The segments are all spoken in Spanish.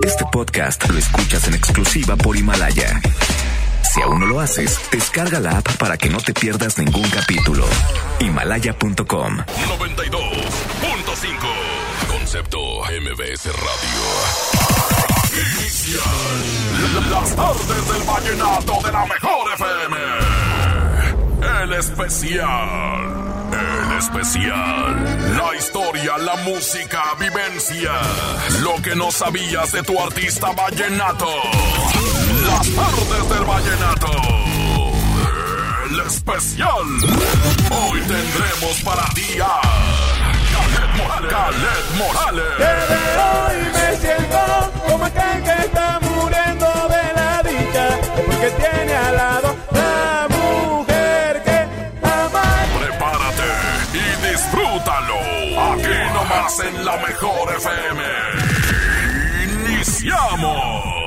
Este podcast lo escuchas en exclusiva por Himalaya. Si aún no lo haces, descarga la app para que no te pierdas ningún capítulo. Himalaya.com 92.5 Concepto MBS Radio. Las tardes del vallenato de la mejor FM. El especial. El especial. La historia, la música, vivencia. Lo que no sabías de tu artista vallenato. Las tardes del vallenato. El especial. Hoy tendremos para ti a Morales. Caled Morales. Desde hoy me siento como aquel que está muriendo de la dicha, porque tiene Nomás en la mejor FM. Iniciamos.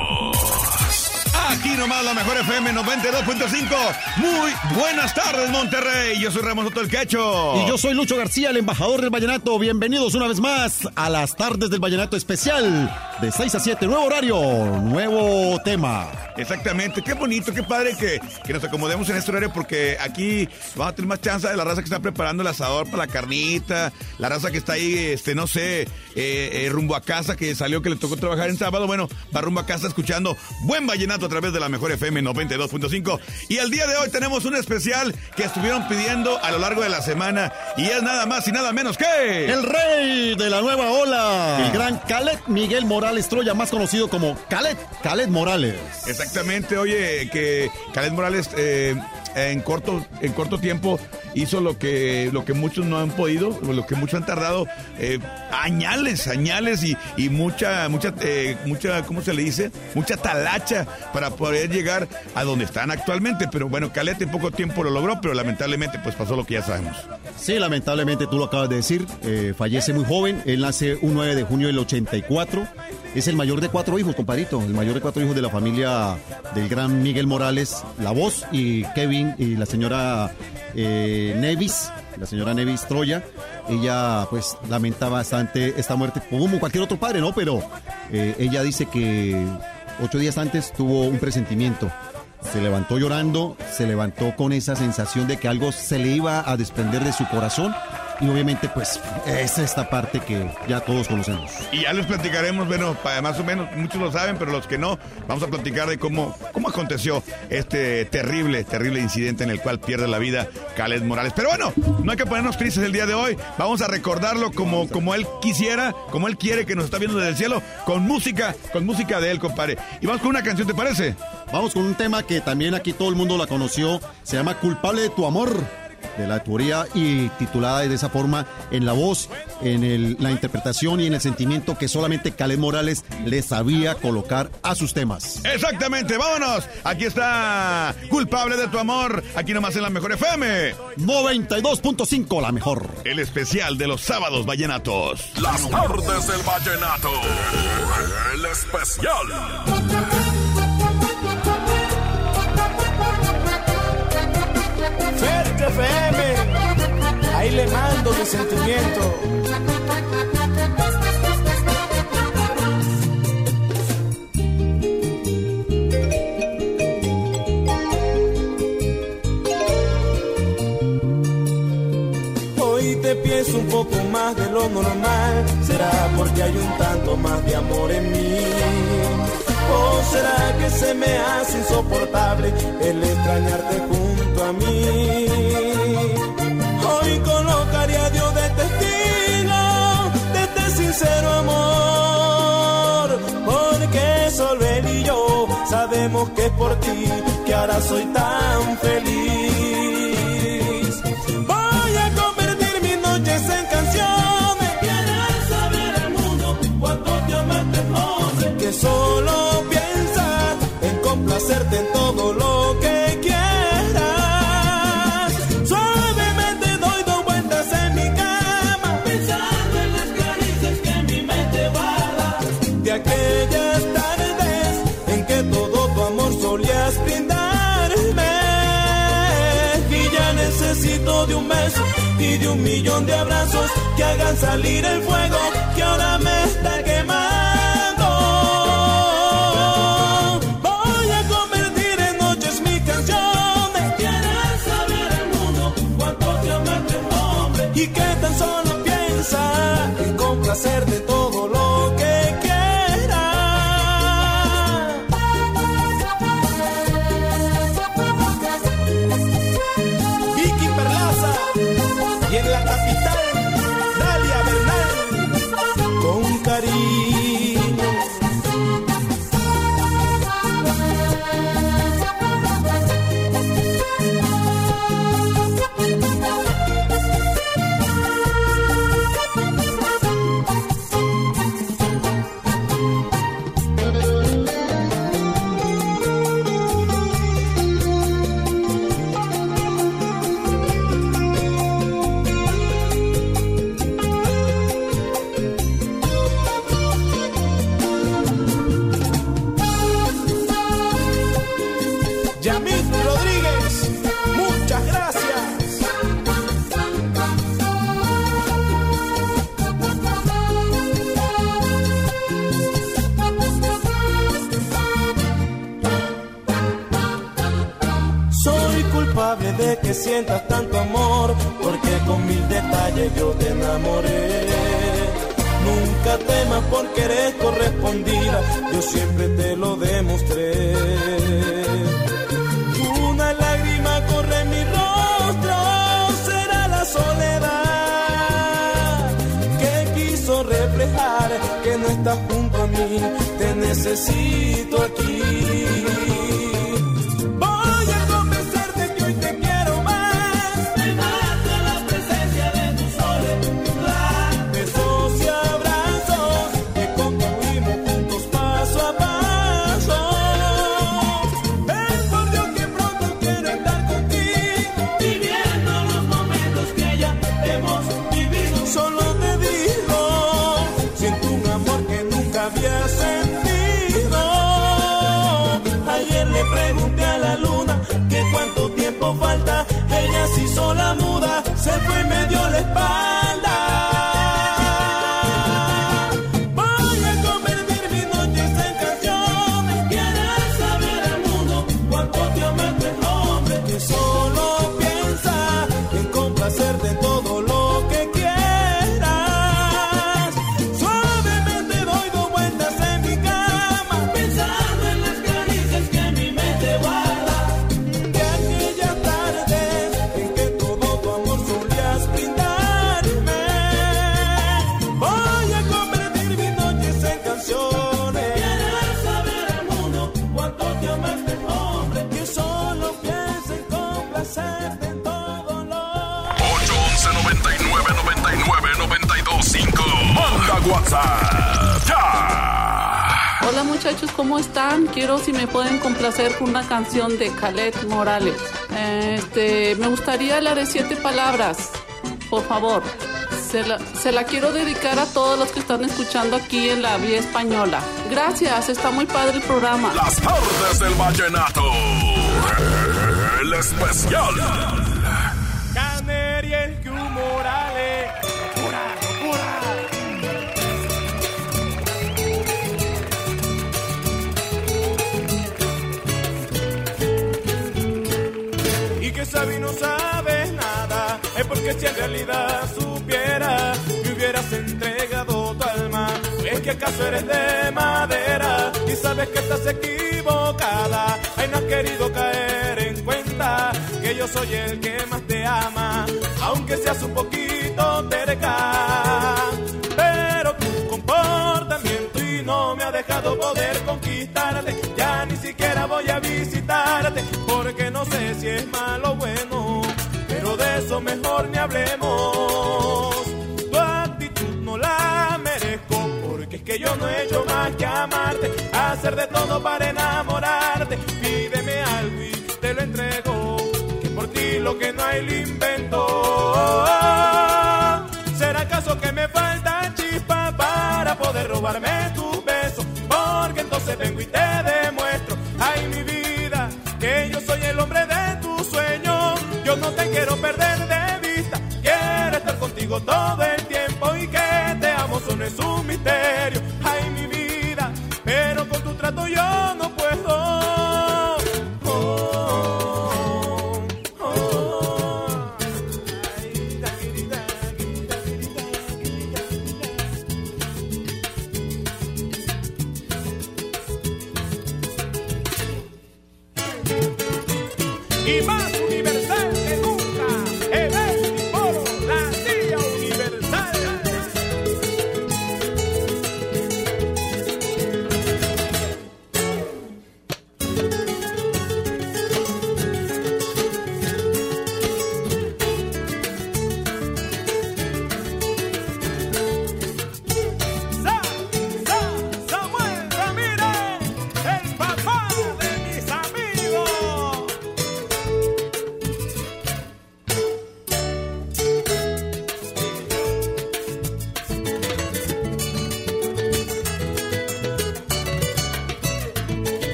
Aquí nomás la mejor FM 92.5. Muy buenas tardes, Monterrey. Yo soy Ramos Soto el Quecho. Y yo soy Lucho García, el embajador del Vallenato. Bienvenidos una vez más a las tardes del Vallenato especial de 6 a 7. Nuevo horario, nuevo tema. Exactamente, qué bonito, qué padre que, que nos acomodemos en este horario porque aquí vamos a tener más chance de la raza que está preparando el asador para la carnita, la raza que está ahí, este, no sé, eh, eh, rumbo a casa, que salió que le tocó trabajar en sábado, bueno, va rumbo a casa escuchando buen vallenato a través de la mejor FM 92.5. Y el día de hoy tenemos un especial que estuvieron pidiendo a lo largo de la semana y es nada más y nada menos que... El rey de la nueva ola, el gran Khaled Miguel Morales Troya, más conocido como Khaled, Khaled Morales. Exactamente, oye, que Khaled Morales eh, en corto en corto tiempo hizo lo que lo que muchos no han podido, lo que muchos han tardado eh, añales, añales y, y mucha mucha eh, mucha ¿cómo se le dice? Mucha talacha para poder llegar a donde están actualmente, pero bueno, Khaled en poco tiempo lo logró, pero lamentablemente pues pasó lo que ya sabemos. Sí, lamentablemente tú lo acabas de decir, eh, fallece muy joven, él nace un 9 de junio del 84, es el mayor de cuatro hijos, compadrito, el mayor de cuatro hijos de la familia del gran Miguel Morales, la voz, y Kevin y la señora eh, Nevis, la señora Nevis Troya, ella pues lamenta bastante esta muerte, como cualquier otro padre, ¿no? Pero eh, ella dice que ocho días antes tuvo un presentimiento. Se levantó llorando, se levantó con esa sensación de que algo se le iba a desprender de su corazón y obviamente pues es esta parte que ya todos conocemos. Y ya les platicaremos, bueno, pa- más o menos, muchos lo saben, pero los que no, vamos a platicar de cómo, cómo aconteció este terrible, terrible incidente en el cual pierde la vida Khaled Morales. Pero bueno, no hay que ponernos tristes el día de hoy, vamos a recordarlo como, como él quisiera, como él quiere que nos está viendo desde el cielo, con música, con música de él, compadre. Y vamos con una canción, ¿te parece? Vamos con un tema que también aquí todo el mundo la conoció, se llama Culpable de tu amor, de la autoría y titulada de esa forma en la voz, en el- la interpretación y en el sentimiento que solamente Khaled Morales le sabía colocar a sus temas. Exactamente, vámonos. Aquí está Culpable de tu amor, aquí nomás en la mejor FM. 92.5, la mejor. El especial de los sábados vallenatos. Las tardes del vallenato. El especial. Fuerte FM, ahí le mando mi sentimiento. Hoy te pienso un poco más de lo normal. ¿Será porque hay un tanto más de amor en mí? ¿O será que se me hace insoportable el extrañarte junto a mí? Hoy colocaría a Dios de testigo de este sincero amor. Porque solo él y yo sabemos que es por ti que ahora soy tan feliz. Voy a convertir mis noches en canciones. Quieres saber el mundo cuánto te amaste. Que solo piensas en complacerte en todo lo aquellas tardes en que todo tu amor solías brindarme. Y ya necesito de un beso y de un millón de abrazos que hagan salir el fuego que ahora me está quemando. Sientas tanto amor, porque con mil detalles yo te enamoré. Nunca temas porque eres correspondida, yo siempre te lo demostré. Una lágrima corre en mi rostro, será la soledad que quiso reflejar que no estás junto a mí, te necesito aquí. Muchachos, ¿cómo están? Quiero si me pueden complacer con una canción de Khaled Morales. Este, me gustaría la de siete palabras, por favor. Se la, se la quiero dedicar a todos los que están escuchando aquí en la vía española. Gracias, está muy padre el programa. Las tardes del vallenato. El especial. Si en realidad supiera que hubieras entregado tu alma. Es que acaso eres de madera y sabes que estás equivocada. Ay, no has querido caer en cuenta que yo soy el que más te ama, aunque seas un poquito terca. Pero tu comportamiento y no me ha dejado poder conquistarte. Ya ni siquiera voy a visitarte, porque no sé si es malo o bueno, eso mejor ni hablemos. Tu actitud no la merezco, porque es que yo no he hecho más que amarte, hacer de todo para enamorarte. Pídeme algo y te lo entrego, que por ti lo que no hay lo.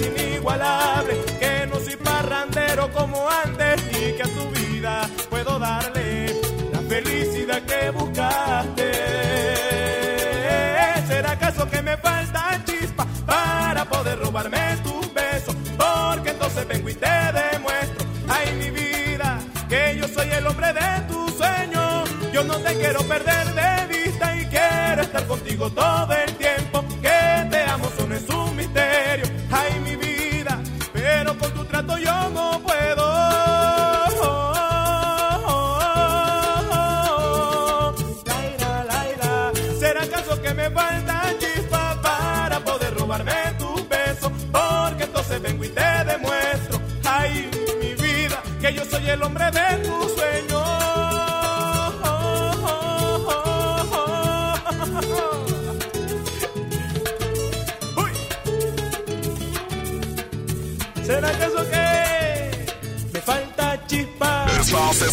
Inigualable. Que no soy parrandero como antes. Y que a tu vida puedo darle la felicidad que buscaste. ¿Será acaso que me falta chispa para poder robarme tus besos? Porque entonces vengo y te demuestro, ay mi vida, que yo soy el hombre de tus sueños. Yo no te quiero perder de vista y quiero estar contigo todo el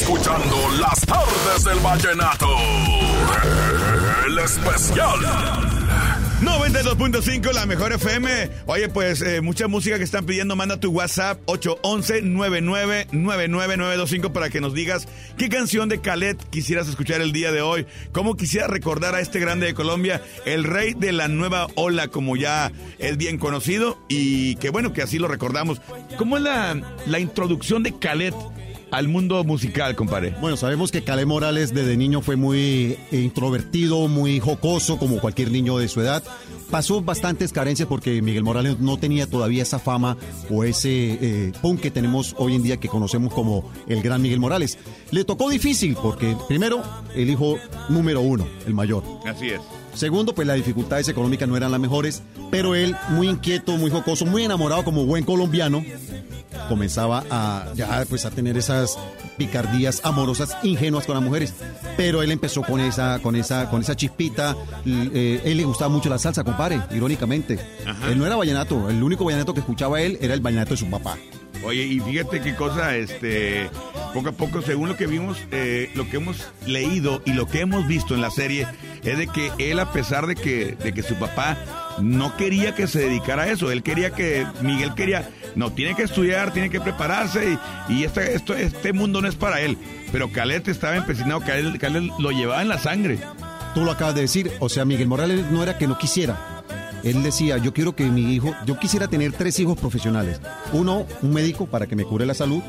escuchando las tardes del vallenato. El especial. 92.5, la mejor FM. Oye, pues eh, mucha música que están pidiendo. Manda tu WhatsApp 811-999925 para que nos digas qué canción de Calet quisieras escuchar el día de hoy. Cómo quisieras recordar a este grande de Colombia, el rey de la nueva ola, como ya es bien conocido. Y que bueno, que así lo recordamos. ¿Cómo es la, la introducción de Calet al mundo musical, compadre? Bueno, sabemos que Calé Morales desde niño fue muy introvertido, muy jocoso, como cualquier niño de su edad. Pasó bastantes carencias porque Miguel Morales no tenía todavía esa fama o ese eh, punk que tenemos hoy en día que conocemos como el gran Miguel Morales. Le tocó difícil porque, primero, el hijo número uno, el mayor. Así es. Segundo, pues las dificultades económicas no eran las mejores, pero él, muy inquieto, muy jocoso, muy enamorado como buen colombiano, comenzaba a ya pues a tener esas picardías amorosas ingenuas con las mujeres. Pero él empezó con esa con esa con esa chispita. Eh, él le gustaba mucho la salsa compadre irónicamente. Él no era vallenato el único vallenato que escuchaba él era el vallenato de su papá. Oye, y fíjate qué cosa, este, poco a poco, según lo que vimos, eh, lo que hemos leído y lo que hemos visto en la serie, es de que él, a pesar de que, de que su papá no quería que se dedicara a eso, él quería que, Miguel quería, no, tiene que estudiar, tiene que prepararse y, y este, esto, este mundo no es para él. Pero Calet estaba empecinado, Calet, Calet lo llevaba en la sangre. tú lo acabas de decir o sea Miguel Morales no era que no quisiera él decía, yo quiero que mi hijo, yo quisiera tener tres hijos profesionales. Uno, un médico para que me cure la salud,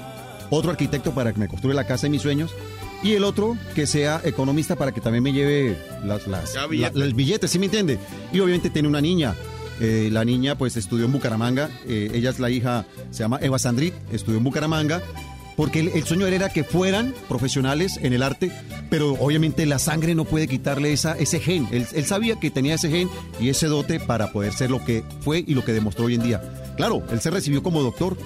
otro arquitecto para que me construya la casa de mis sueños, y el otro que sea economista para que también me lleve las, las, la- billetes. el billete, ¿sí me entiende? Y obviamente tiene una niña. Eh, la niña pues estudió en Bucaramanga, eh, ella es la hija, se llama Eva Sandrit, estudió en Bucaramanga, porque el, el sueño de él era que fueran profesionales en el arte, pero obviamente la sangre no puede quitarle esa, ese gen. Él, él sabía que tenía ese gen y ese dote para poder ser lo que fue y lo que demostró hoy en día. Claro, él se recibió como doctor.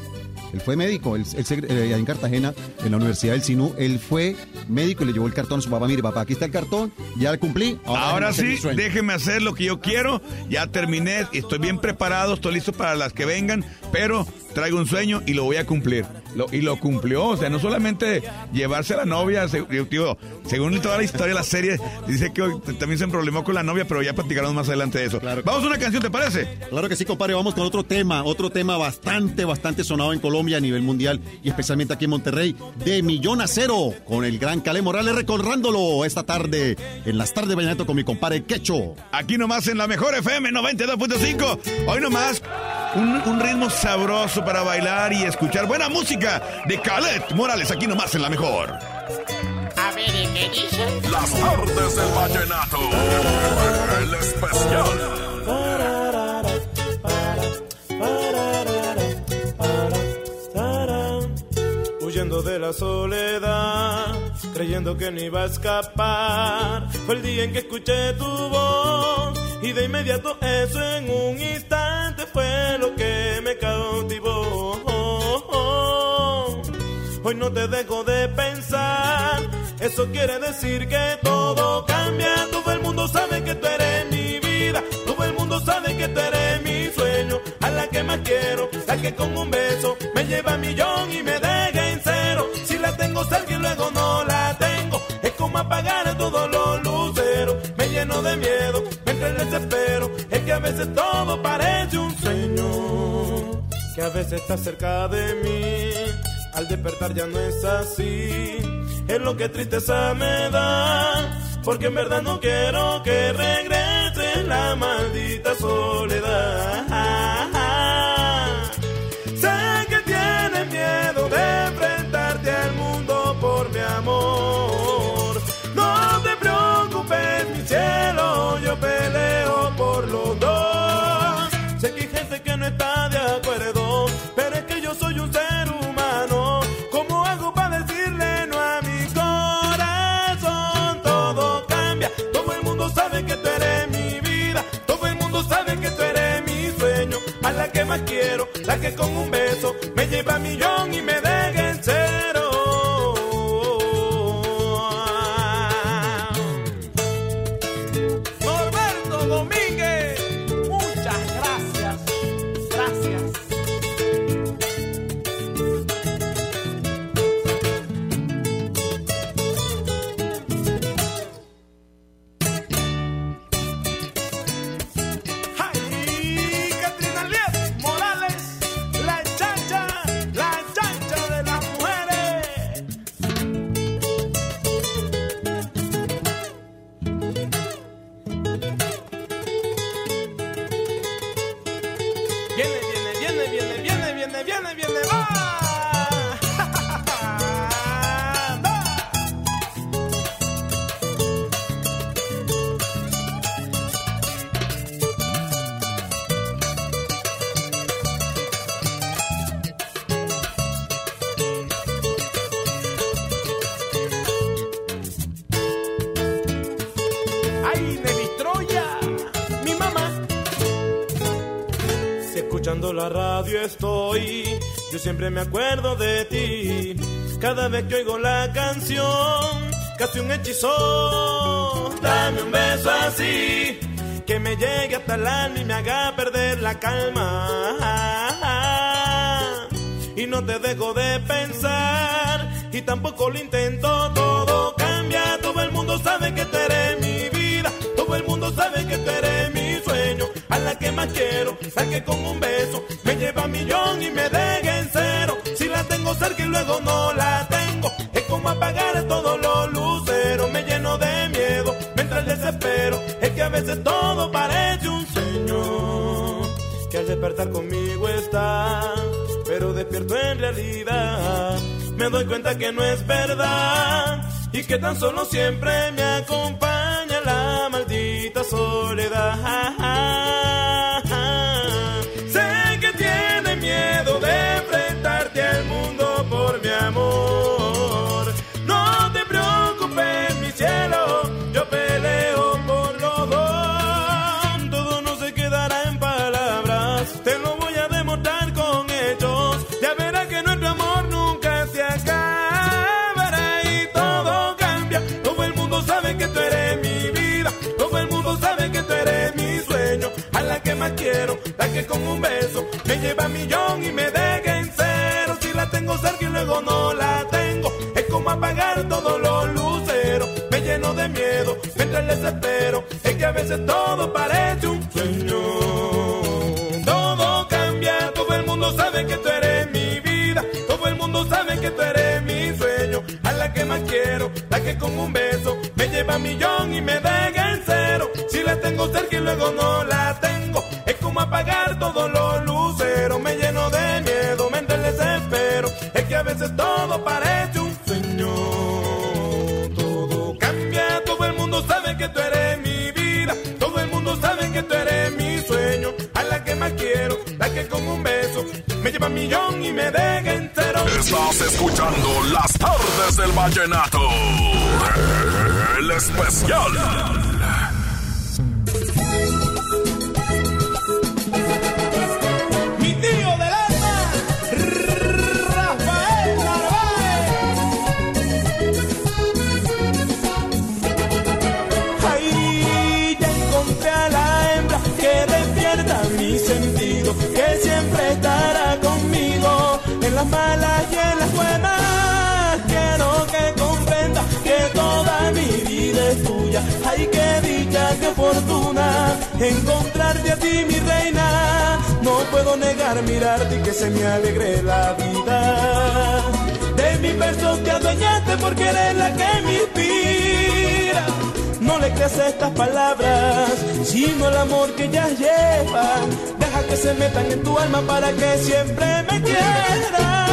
Él fue médico, él, eh, en Cartagena, en la Universidad del Sinú, él fue médico y le llevó el cartón a su papá. Mire, papá, aquí está el cartón, ya cumplí. Ahora sí, sueño". déjeme hacer lo que yo quiero. Ya terminé, estoy bien preparado, estoy listo para las que vengan, pero traigo un sueño y lo voy a cumplir. Lo- y lo cumplió, o sea, no solamente llevarse a la novia, se- digo, según toda la historia de la serie, dice que también se problemó con la novia, pero ya platicaremos más adelante de eso. Claro. Vamos a una canción, ¿te parece? Claro que sí, compadre. Vamos con otro tema, otro tema bastante, bastante sonado en Colombia a nivel mundial y especialmente aquí en Monterrey, de Millón a Cero, con el gran Calé Morales recordándolo esta tarde en las tardes de Vallenato con mi compadre Quecho. Aquí nomás en la mejor FM 92.5. Hoy nomás un, un ritmo sabroso para bailar y escuchar buena música de Calet Morales. Aquí nomás en la mejor. A ver, ¿y qué dice? Las tardes del vallenato. El especial. Huyendo de la soledad, creyendo que no iba a escapar. Fue el día en que escuché tu voz y de inmediato eso en un instante fue lo que me cautivó. Te dejo de pensar Eso quiere decir que todo cambia. Todo el mundo sabe que tú eres mi vida. Todo el mundo sabe que tú eres mi sueño. A la que más quiero, la que con un beso me lleva a millón y me deja en cero. Si la tengo cerca y luego no la tengo, es como apagar todos los luceros. Me lleno de miedo, me entra el desespero. Es que a veces todo parece un sueño. Que a veces está cerca de mí. Al despertar ya no es así. Es lo que tristeza me da. Porque en verdad no quiero que regrese la maldita soledad. Radio estoy, yo siempre me acuerdo de ti. Cada vez que oigo la canción, casi un hechizo. Dame un beso así, que me llegue hasta el alma y me haga perder la calma. Y no te dejo de pensar, y tampoco lo intento. Todo cambia, todo el mundo sabe que tú eres mi vida. Todo el mundo sabe que tú eres mi que más quiero, la que con un beso me lleva a millón y me deja en cero. Si la tengo cerca y luego no la tengo, es como apagar todos los luceros. Me lleno de miedo, me desespero. Es que a veces todo parece un sueño. Que al despertar conmigo está, pero despierto en realidad. Me doy cuenta que no es verdad y que tan solo siempre me acompaña la maldita soledad. Lleva millón y me deja en cero. Si la tengo cerca y luego no la tengo, es como apagar todos los luceros. Me lleno de miedo, me entra el desespero. Es que a veces todo parece un sueño. Todo cambia, todo el mundo sabe que tú eres mi vida. Todo el mundo sabe que tú eres mi sueño. A la que más quiero, la que con un beso me lleva millón y me deja en cero. Si la tengo cerca y luego no la tengo, es como apagar todos los millón y me deja entero. Estás escuchando las tardes del vallenato. El especial. Encontrarte a ti, mi reina. No puedo negar mirarte y que se me alegre la vida. De mi verso te adueñaste porque eres la que me inspira. No le creas a estas palabras, sino el amor que ellas llevan. Deja que se metan en tu alma para que siempre me quieras.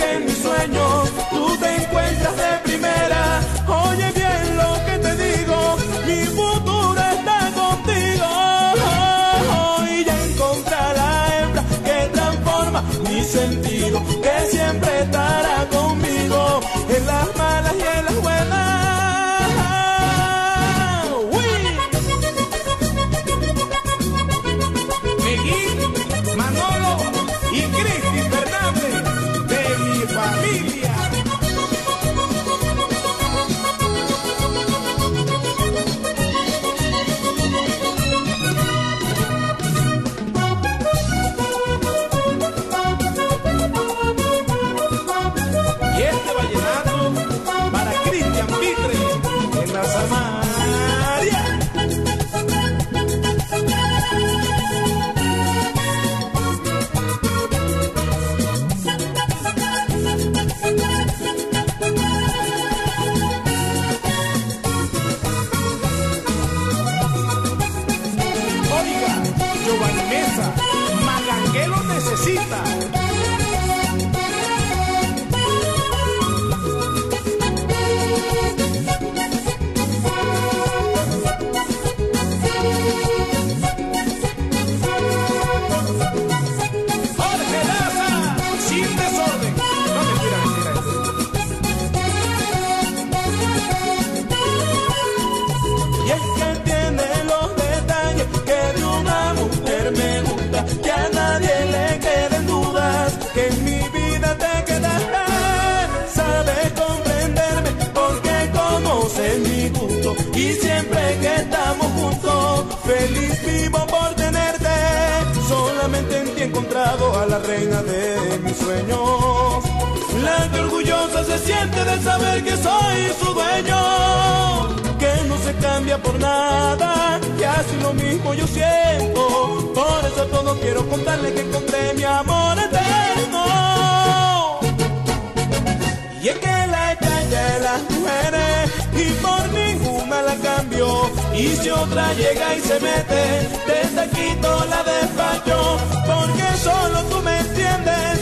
En mis sueños tú te encuentras de primera. Oye bien saber que soy su dueño. Que no se cambia por nada. Y así lo mismo yo siento. Por eso todo quiero contarle que encontré mi amor eterno. Y es que la extraña de las mujeres y por ninguna la cambio. Y si otra llega y se mete, desde quito la despacho. Porque solo tú me entiendes,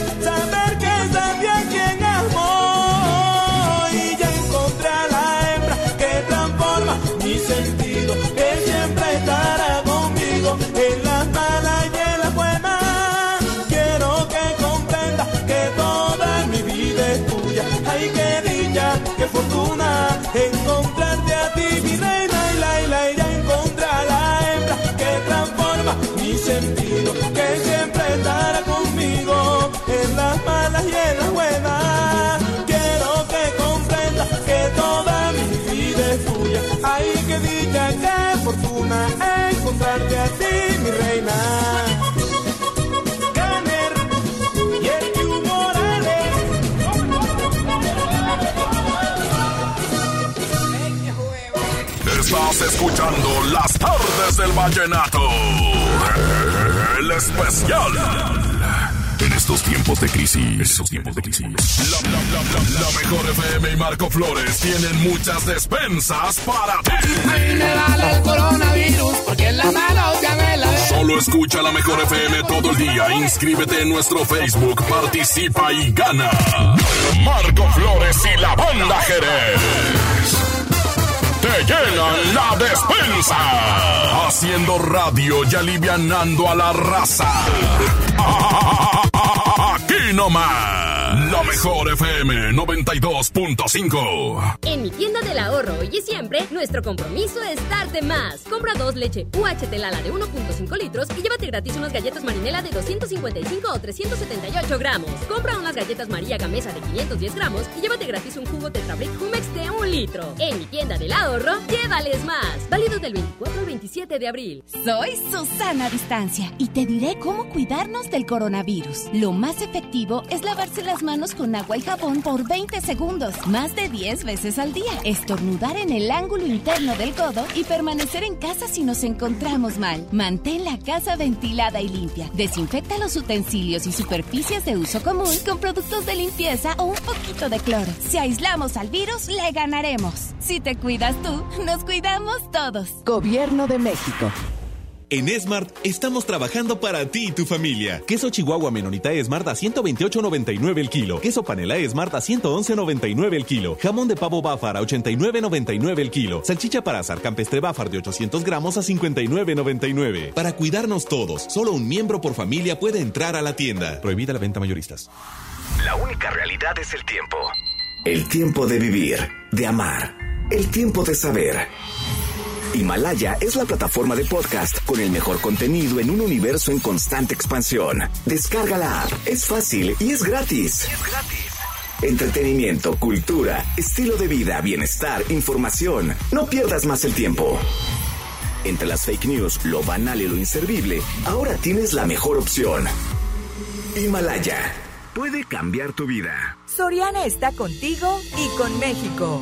que siempre estará conmigo en las malas y en las buenas. Quiero que comprendas que toda mi vida es tuya. Ay, qué dicha, qué fortuna encontrarte a ti, mi reina. Estás escuchando las tardes del vallenato. El especial. En estos tiempos de crisis. En estos tiempos de crisis. La, la, la, la, la mejor FM y Marco Flores tienen muchas despensas para ti. A mí me vale el coronavirus porque en la mano ya me la ve. Solo escucha la mejor FM todo el día. Inscríbete en nuestro Facebook, participa y gana. Marco Flores y la banda Jerez. Te llenan la despensa. Haciendo radio y alivianando a la raza. Aquí nomás. La mejor FM 92.5. En mi tienda del ahorro hoy y siempre, nuestro compromiso es darte más. Compra dos leche UHT Lala de 1.5 litros y llévate gratis unas galletas marinela de 255 o 378 gramos. Compra unas galletas María Gamesa de 510 gramos y llévate gratis un jugo Tetrabric Humex de 1 litro. En mi tienda del ahorro, llévales más. Válido del 24 al 27 de abril. Soy Susana Distancia y te diré cómo cuidarnos del coronavirus. Lo más efectivo es lavarse las manos con agua y jabón por 20 segundos, más de 10 veces al día. Estornudar en el ángulo interno del codo y permanecer en casa si nos encontramos mal. Mantén la casa ventilada y limpia. Desinfecta los utensilios y superficies de uso común con productos de limpieza o un poquito de cloro. Si aislamos al virus, le ganaremos. Si te cuidas tú, nos cuidamos todos. Gobierno de México. En Smart estamos trabajando para ti y tu familia. Queso Chihuahua Menonita Smart a 128.99 el kilo. Queso Panela Smart a 111.99 el kilo. Jamón de pavo Bafar a 89.99 el kilo. Salchicha para azar campestre Bafar de 800 gramos a 59.99. Para cuidarnos todos, solo un miembro por familia puede entrar a la tienda. Prohibida la venta mayoristas. La única realidad es el tiempo. El tiempo de vivir, de amar. El tiempo de saber. Himalaya es la plataforma de podcast con el mejor contenido en un universo en constante expansión. Descarga la app, es fácil y es gratis. Es gratis. Entretenimiento, cultura, estilo de vida, bienestar, información. No pierdas más el tiempo. Entre las fake news, lo banal y lo inservible, ahora tienes la mejor opción. Himalaya puede cambiar tu vida. Soriana está contigo y con México.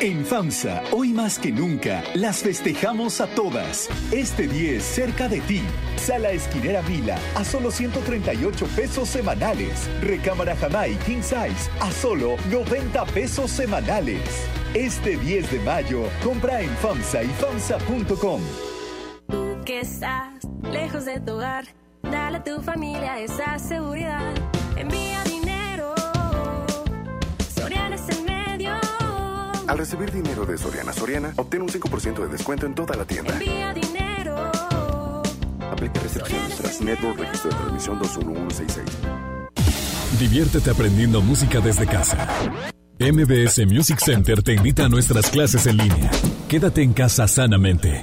En FAMSA, hoy más que nunca, las festejamos a todas. Este 10 cerca de ti. Sala Esquinera Vila a solo 138 pesos semanales. Recámara Jamai King Size a solo 90 pesos semanales. Este 10 de mayo, compra en FAMSA y FAMSA.com. Tú que estás lejos de tu hogar, dale a tu familia esa seguridad. Envía Al recibir dinero de Soriana Soriana, obtén un 5% de descuento en toda la tienda. Envía dinero. Aplica restricciones tras Network Registro de Transmisión 21166. Diviértete aprendiendo música desde casa. MBS Music Center te invita a nuestras clases en línea. Quédate en casa sanamente.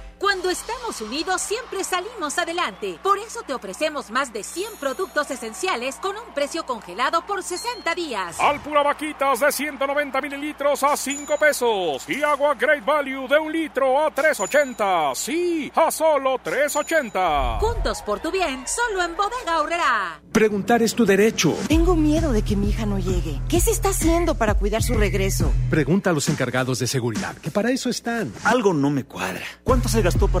Estamos unidos siempre salimos adelante. Por eso te ofrecemos más de 100 productos esenciales con un precio congelado por 60 días. Alpura Vaquitas de 190 mililitros a 5 pesos. Y agua Great Value de un litro a 3.80. Sí, a solo 3.80. Juntos por tu bien, solo en Bodega Horrera. Preguntar es tu derecho. Tengo miedo de que mi hija no llegue. ¿Qué se está haciendo para cuidar su regreso? Pregunta a los encargados de seguridad, que para eso están. Algo no me cuadra. ¿Cuánto se gastó para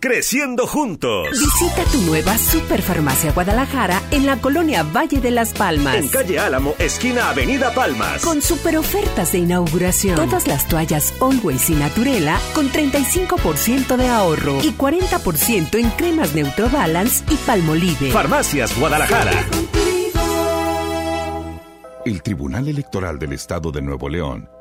Creciendo juntos. Visita tu nueva Superfarmacia Guadalajara en la colonia Valle de las Palmas. En calle Álamo, esquina Avenida Palmas. Con super ofertas de inauguración. Todas las toallas Always y Naturela con 35% de ahorro y 40% en cremas Neutrobalance y Palmolive. Farmacias Guadalajara. El Tribunal Electoral del Estado de Nuevo León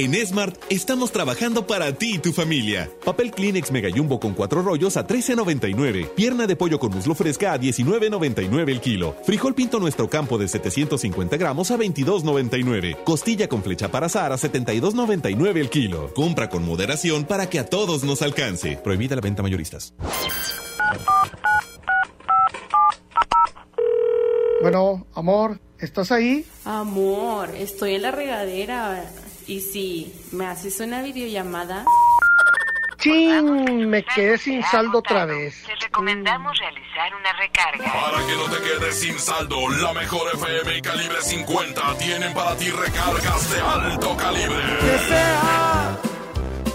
En Smart estamos trabajando para ti y tu familia. Papel Kleenex Mega Jumbo con cuatro rollos a 13.99. Pierna de pollo con muslo fresca a 19.99 el kilo. Frijol pinto nuestro campo de 750 gramos a 22.99. Costilla con flecha para azar a 72.99 el kilo. Compra con moderación para que a todos nos alcance. Prohibida la venta mayoristas. Bueno, amor, ¿estás ahí? Amor, estoy en la regadera. Y si me haces una videollamada. ¡Chin! Me quedé sin saldo otra vez. Te recomendamos realizar una recarga. Para que no te quedes sin saldo, la mejor FM y calibre 50 tienen para ti recargas de alto calibre. Que sea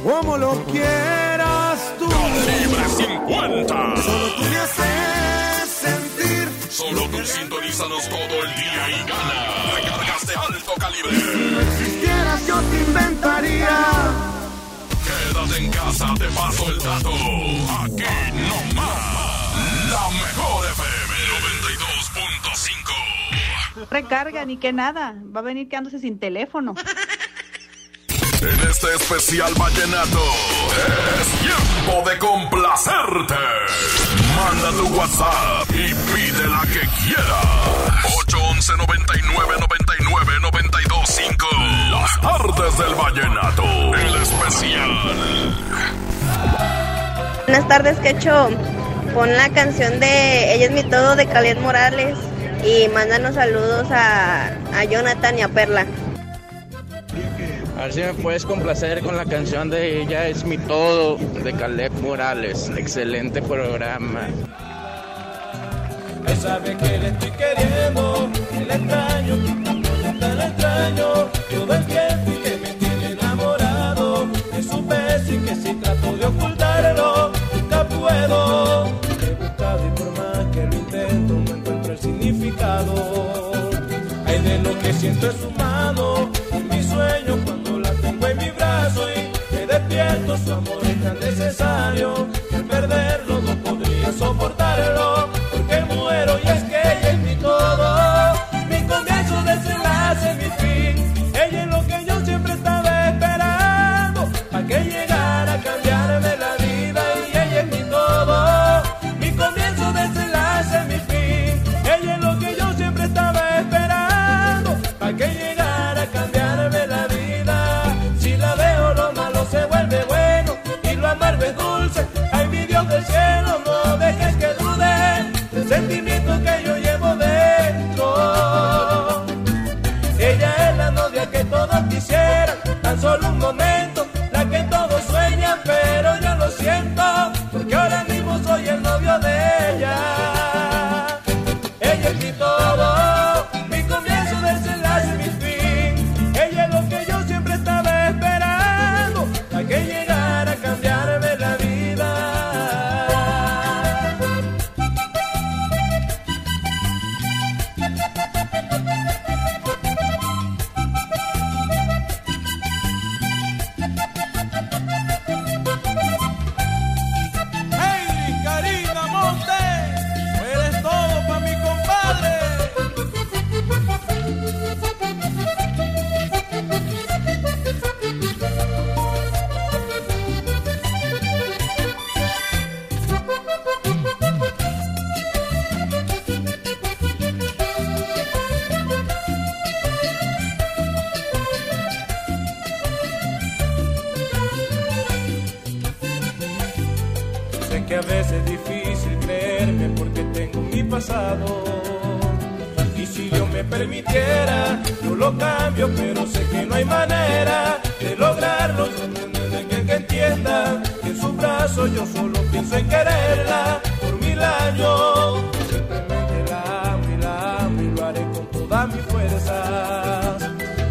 como lo quieras tú. Calibre 50. Solo tú me haces sentir. Solo tú sintonízanos todo el día y gana. Recargas de alto calibre. Existieras, yo te inventaría. Quédate en casa, te paso el dato. Aquí no más. La mejor FM 92.5. Recarga ni que nada. Va a venir quedándose sin teléfono. En este especial vallenato es tiempo de complacerte. Manda tu WhatsApp y pide la que quieras. 811 99 99 92 5. Las tardes del vallenato. El especial. Buenas tardes, Quecho. Pon la canción de Ella es mi todo de Caled Morales y mándanos saludos a, a Jonathan y a Perla. A ver si me puedes complacer con la canción de Ella es mi todo de Caleb Morales. Excelente programa. Él sabe que le estoy queriendo, que le extraño, le extraño, todo el tiempo y que me tiene enamorado. De su beso y que si trato de ocultarlo, nunca puedo. He buscado y por más que lo intento, no encuentro el significado. Hay de lo que siento en su mano, en mi sueño cuando la tengo en mi brazo y me despierto, su amor es tan necesario, que al perderlo no podría soportarlo, veces es difícil creerme porque tengo mi pasado. Y si Dios me permitiera, yo lo cambio, pero sé que no hay manera de lograrlo. Que, que entienda que en su brazo yo solo pienso en quererla por mil años. Simplemente la amo y la amo y lo haré con todas mis fuerzas.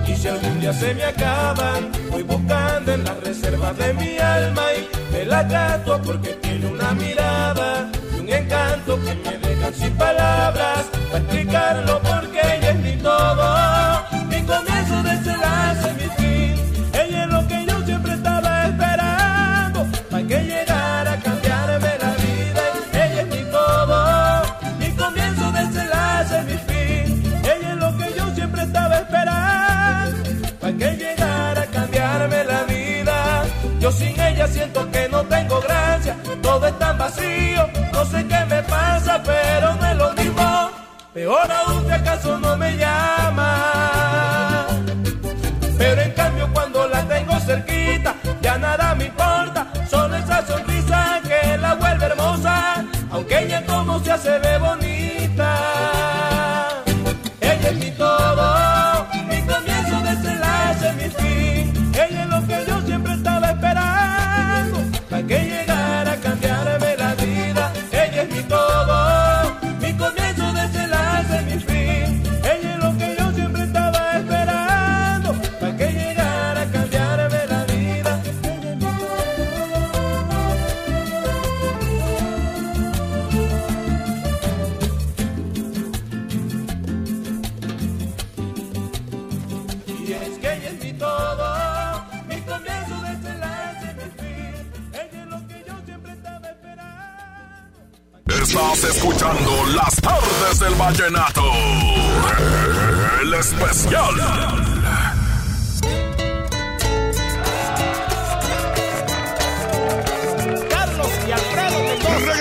Y si algún día se me acaban, voy buscando en las reservas de mi alma y me la gato porque tiene una mirada y un encanto que me dejan sin palabras para explicarlo porque ella es mi todo. Peor aún si acaso no me llama. Pero en cambio cuando la tengo cerquita, ya nada me importa, solo esa sonrisa que la vuelve hermosa, aunque ella como se hace ve bonita.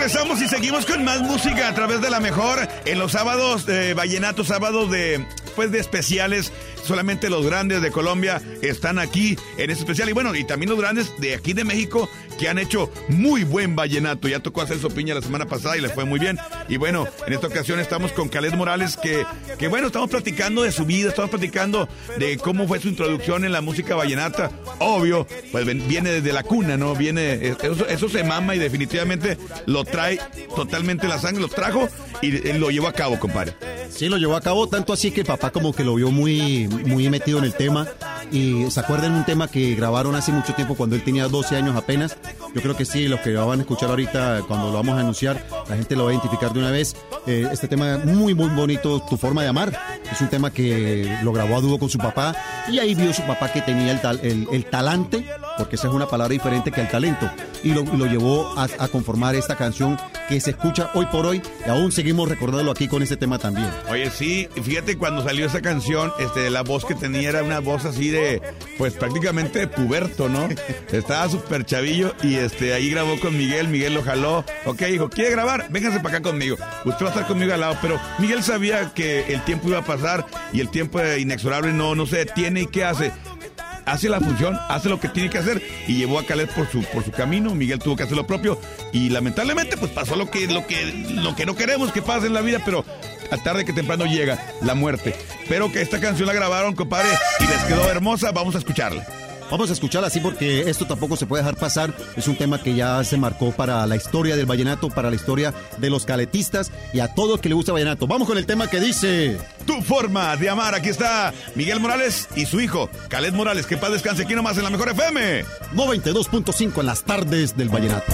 Regresamos y seguimos con más música a través de la mejor en los sábados de vallenato, sábados de pues de especiales. Solamente los grandes de Colombia están aquí en este especial. Y bueno, y también los grandes de aquí de México que han hecho muy buen vallenato. Ya tocó hacer su piña la semana pasada y le fue muy bien. Y bueno, en esta ocasión estamos con Caled Morales, que, que bueno, estamos platicando de su vida, estamos platicando de cómo fue su introducción en la música vallenata. Obvio, pues viene desde la cuna, ¿no? Viene, eso, eso se mama y definitivamente lo trae totalmente la sangre, lo trajo y lo llevó a cabo, compadre. Sí, lo llevó a cabo, tanto así que papá como que lo vio muy, muy metido en el tema. Y se acuerdan un tema que grabaron hace mucho tiempo cuando él tenía 12 años apenas. Yo creo que sí, los que lo van a escuchar ahorita cuando lo vamos a anunciar, la gente lo va a identificar de una vez. Eh, este tema muy, muy bonito, Tu forma de amar. Es un tema que lo grabó a dúo con su papá y ahí vio su papá que tenía el, tal- el, el talante, porque esa es una palabra diferente que el talento. Y lo, lo llevó a, a conformar esta canción que se escucha hoy por hoy y aún seguimos recordándolo aquí con este tema también. Oye, sí, fíjate cuando salió esa canción, este, la voz que tenía era una voz así de, pues prácticamente puberto, ¿no? Estaba súper chavillo y este, ahí grabó con Miguel, Miguel lo jaló. Ok, dijo, ¿quiere grabar? Véngase para acá conmigo. Usted va a estar conmigo al lado, pero Miguel sabía que el tiempo iba a pasar y el tiempo inexorable no, no se detiene y ¿qué hace? Hace la función, hace lo que tiene que hacer y llevó a Caled por su, por su camino. Miguel tuvo que hacer lo propio y lamentablemente pues pasó lo que, lo que, lo que no queremos que pase en la vida, pero a tarde que temprano llega la muerte. Pero que esta canción la grabaron, compadre, y les quedó hermosa. Vamos a escucharla. Vamos a escucharla así porque esto tampoco se puede dejar pasar. Es un tema que ya se marcó para la historia del vallenato, para la historia de los caletistas y a todo el que le gusta vallenato. Vamos con el tema que dice... Tu forma de amar. Aquí está Miguel Morales y su hijo, Caled Morales. Que paz descanse aquí nomás en la mejor FM. 92.5 en las tardes del vallenato.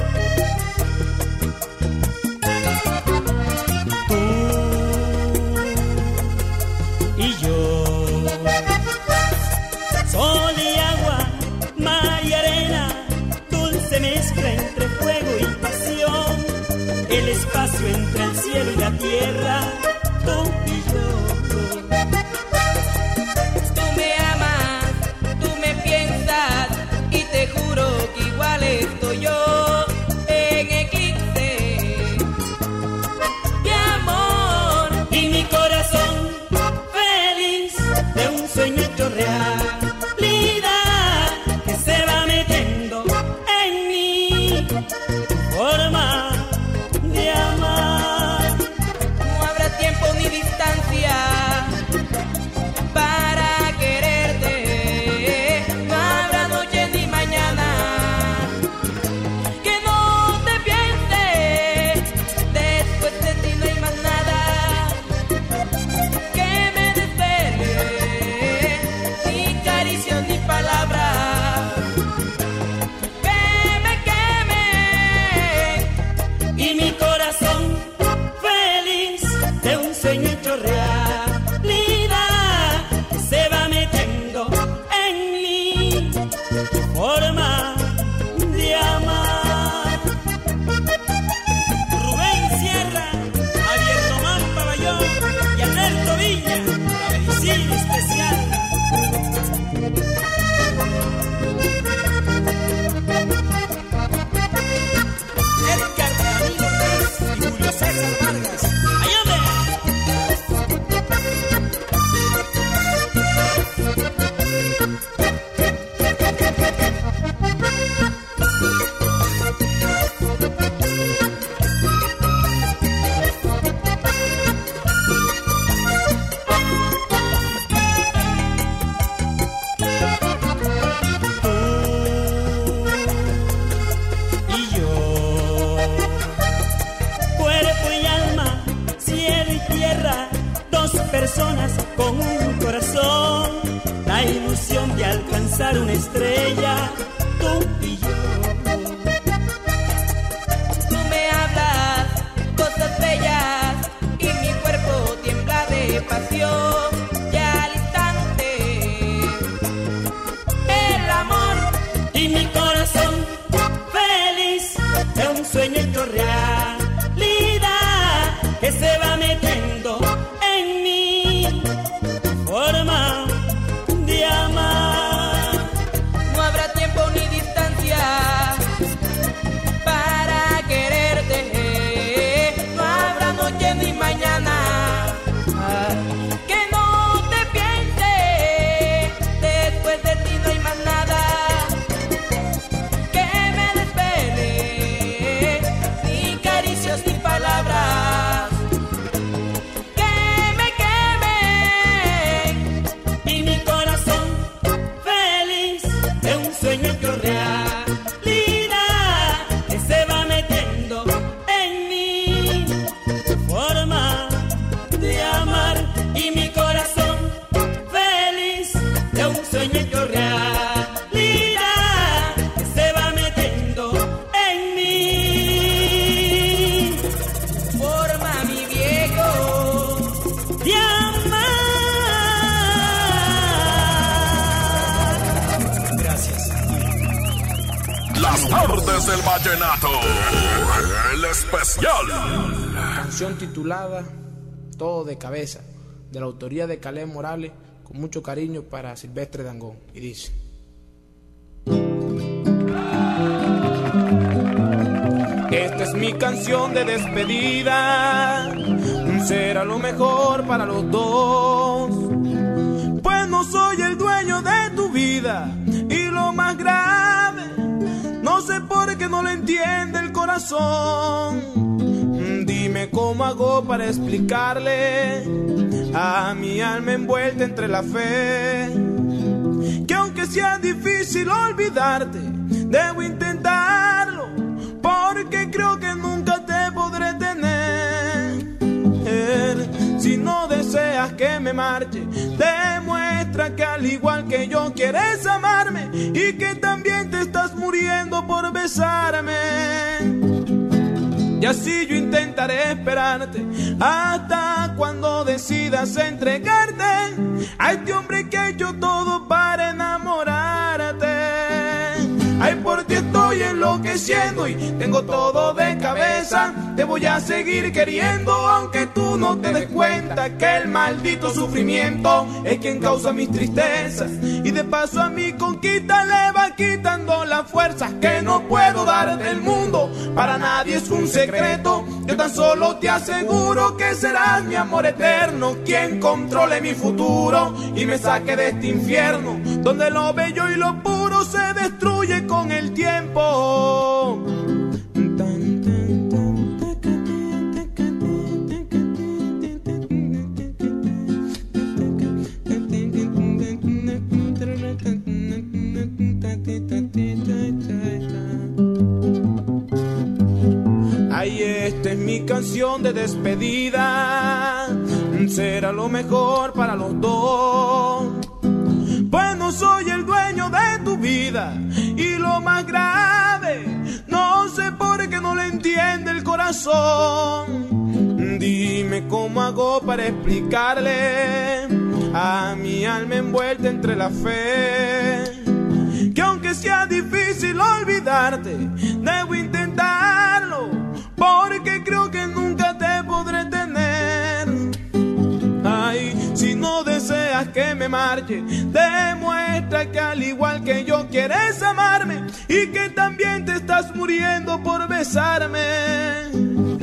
Un sueño El especial. Canción titulada Todo de cabeza, de la autoría de Caleb Morales, con mucho cariño para Silvestre Dangón. Y dice. Esta es mi canción de despedida, será lo mejor para los dos. Pues no soy el dueño de tu vida no lo entiende el corazón. Dime cómo hago para explicarle a mi alma envuelta entre la fe que aunque sea difícil olvidarte, debo intentarlo porque creo que nunca te podré tener. Si no deseas que me marche, demuestra que al igual que yo quieres amarme y que también te estás muriendo por besarme. Y así yo intentaré esperarte hasta cuando decidas entregarte a este hombre que hecho todo y tengo todo de cabeza. Te voy a seguir queriendo, aunque tú no te des cuenta que el maldito sufrimiento es quien causa mis tristezas. Y de paso a mi conquista le va quitando las fuerzas que no puedo dar del mundo. Para nadie es un secreto. Yo tan solo te aseguro que serás mi amor eterno, quien controle mi futuro y me saque de este infierno, donde lo bello y lo puro se destruye con el tiempo. Ay, esta es mi canción de despedida. Será lo mejor para los dos. Pues no soy el Y lo más grave, no sé por qué no le entiende el corazón. Dime cómo hago para explicarle a mi alma envuelta entre la fe. Que aunque sea difícil olvidarte, debo intentarlo. Porque creo que nunca te podré tener. No deseas que me marche, demuestra que al igual que yo quieres amarme y que también te estás muriendo por besarme.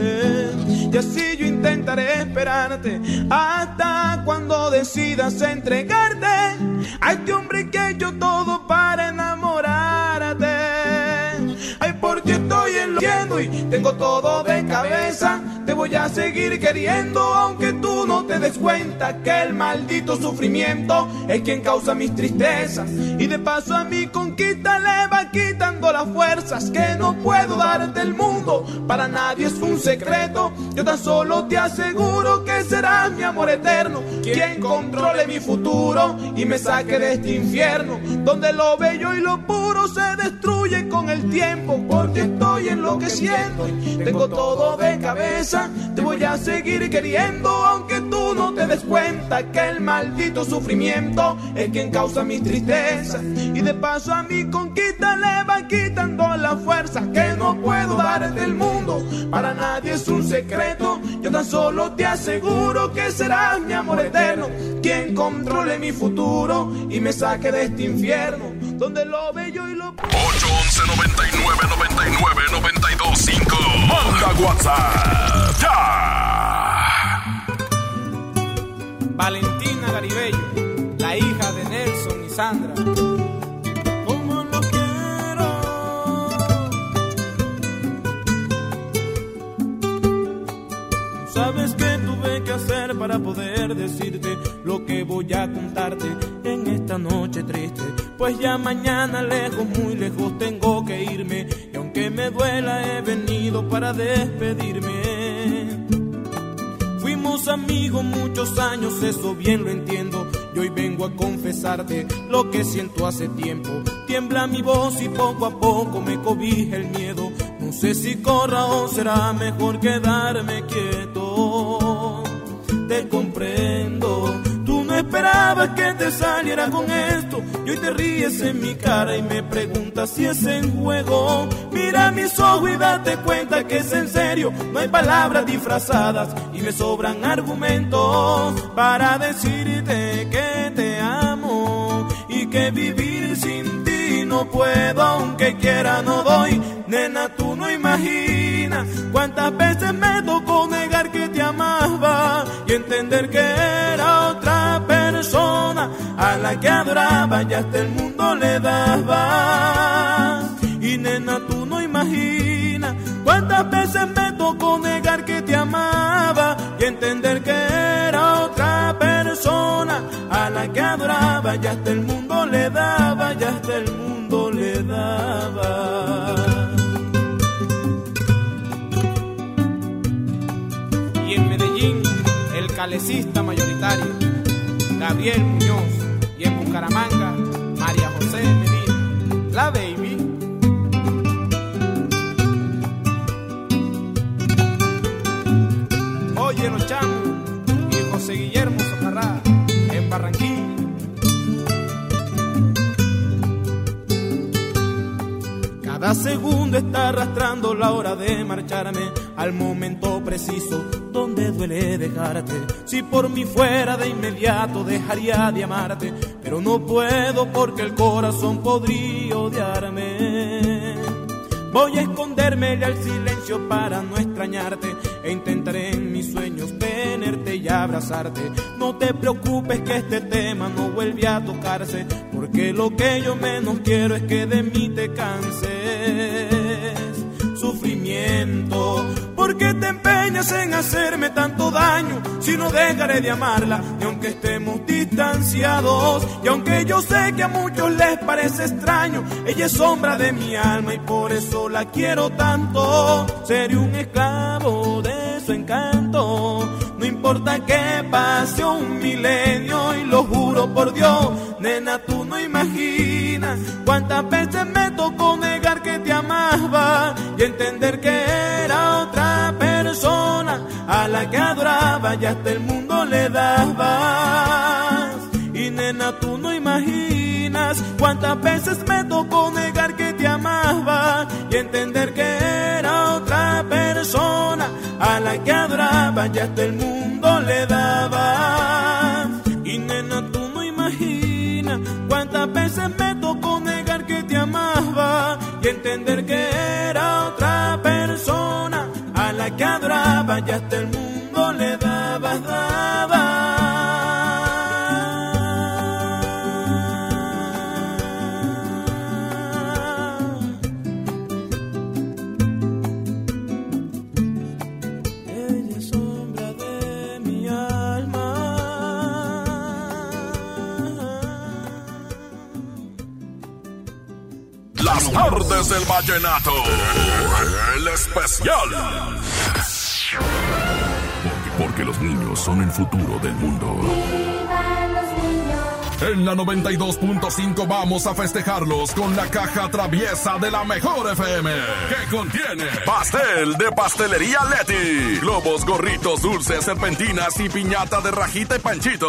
Eh, y así yo intentaré esperarte hasta cuando decidas entregarte a este hombre que hecho todo para enamorarte. Ay, porque estoy enloqueciendo y tengo todo de cabeza. Te voy a seguir queriendo aunque tú no te des cuenta que el maldito sufrimiento es quien causa mis tristezas y de paso a mi conquista le va quitando las fuerzas que no puedo darte el mundo para nadie es un secreto yo tan solo te aseguro que serás mi amor eterno quien controle mi futuro y me saque de este infierno donde lo bello y lo puro se destruye con el tiempo porque estoy enloqueciendo. Tengo todo de cabeza te voy a seguir queriendo aunque tú no te des cuenta que el maldito sufrimiento es quien causa mi tristeza y de paso a mi conquista le va quitando la fuerza que no puedo dar del mundo. Para nadie es un secreto yo tan solo te aseguro que serás mi amor eterno quien controle mi futuro y me saque de este infierno donde lo bello y lo 811 99 99 92 5 Manda WhatsApp ya. Valentina Garibello, la hija de Nelson y Sandra. Como lo quiero. Sabes que tuve que hacer para poder decirte lo que voy a contarte en esta noche triste. Pues ya mañana lejos, muy lejos tengo que irme. Aunque me duela, he venido para despedirme. Fuimos amigos muchos años, eso bien lo entiendo. Y hoy vengo a confesarte lo que siento hace tiempo. Tiembla mi voz y poco a poco me cobija el miedo. No sé si corra o será mejor quedarme quieto. Te comprendo. Esperabas que te saliera con esto. Y hoy te ríes en mi cara y me preguntas si es en juego. Mira mis ojos y date cuenta que es en serio. No hay palabras disfrazadas y me sobran argumentos para decirte que te amo y que vivir sin ti no puedo, aunque quiera no doy. Nena, tú no imaginas cuántas veces me tocó negar que te amaba y entender que era otra a la que adoraba y hasta el mundo le daba. Y nena, tú no imaginas cuántas veces me tocó negar que te amaba y entender que era otra persona a la que adoraba y hasta el mundo le daba y hasta el mundo le daba. Y en Medellín, el calecista mayoritario, Gabriel Muñoz. Y en Bucaramanga, María José Medina, la baby. Oye los chamos y José Guillermo Cada segundo está arrastrando la hora de marcharme al momento preciso donde duele dejarte. Si por mí fuera de inmediato dejaría de amarte, pero no puedo porque el corazón podría odiarme. Voy a esconderme al silencio para no extrañarte e intentaré en mis sueños tenerte y abrazarte. No te preocupes que este tema no vuelve a tocarse, porque lo que yo menos quiero es que de mí te canses. Sufrimiento, porque te empeñas en hacerme tanto daño si no dejaré de amarla y aunque estemos distanciados y aunque yo sé que a muchos les parece extraño ella es sombra de mi alma y por eso la quiero tanto. Seré un esclavo de su encanto no importa que pase un milenio y lo juro por Dios nena tú no imaginas cuántas veces me tocó negar que te amaba y entender que era otra persona a la que adoraba y hasta el mundo le daba. Y nena, tú no imaginas cuántas veces me tocó negar que te amaba y entender que era otra persona a la que adoraba y hasta el mundo le daba. Y nena, tú no imaginas cuántas veces me tocó negar que te amaba y entender que era otra persona a la que adoraba y hasta el mundo tardes del vallenato. El especial. Porque, los niños son el futuro del mundo. En la 92.5 vamos a festejarlos con la caja traviesa de la mejor FM. Que contiene pastel de pastelería Leti, globos, gorritos, dulces, serpentinas y piñata de rajita y panchito.